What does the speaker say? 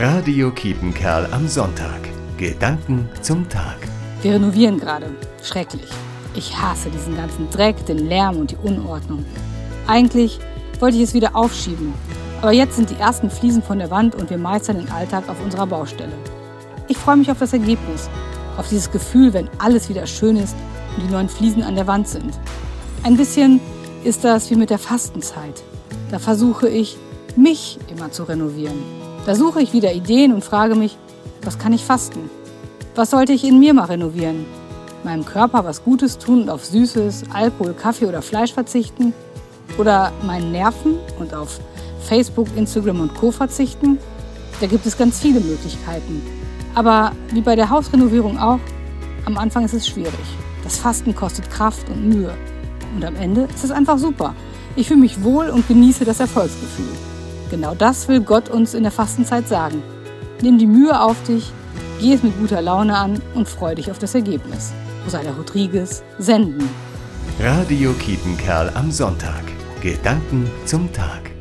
Radio Kiepenkerl am Sonntag. Gedanken zum Tag. Wir renovieren gerade. Schrecklich. Ich hasse diesen ganzen Dreck, den Lärm und die Unordnung. Eigentlich wollte ich es wieder aufschieben. Aber jetzt sind die ersten Fliesen von der Wand und wir meistern den Alltag auf unserer Baustelle. Ich freue mich auf das Ergebnis. Auf dieses Gefühl, wenn alles wieder schön ist und die neuen Fliesen an der Wand sind. Ein bisschen ist das wie mit der Fastenzeit. Da versuche ich, mich immer zu renovieren. Da suche ich wieder Ideen und frage mich, was kann ich fasten? Was sollte ich in mir mal renovieren? Meinem Körper was Gutes tun und auf Süßes, Alkohol, Kaffee oder Fleisch verzichten? Oder meinen Nerven und auf Facebook, Instagram und Co verzichten? Da gibt es ganz viele Möglichkeiten. Aber wie bei der Hausrenovierung auch, am Anfang ist es schwierig. Das Fasten kostet Kraft und Mühe. Und am Ende ist es einfach super. Ich fühle mich wohl und genieße das Erfolgsgefühl. Genau das will Gott uns in der Fastenzeit sagen. Nimm die Mühe auf dich, geh es mit guter Laune an und freu dich auf das Ergebnis. Rosalia Rodriguez, Senden. Radio Kiepenkerl am Sonntag. Gedanken zum Tag.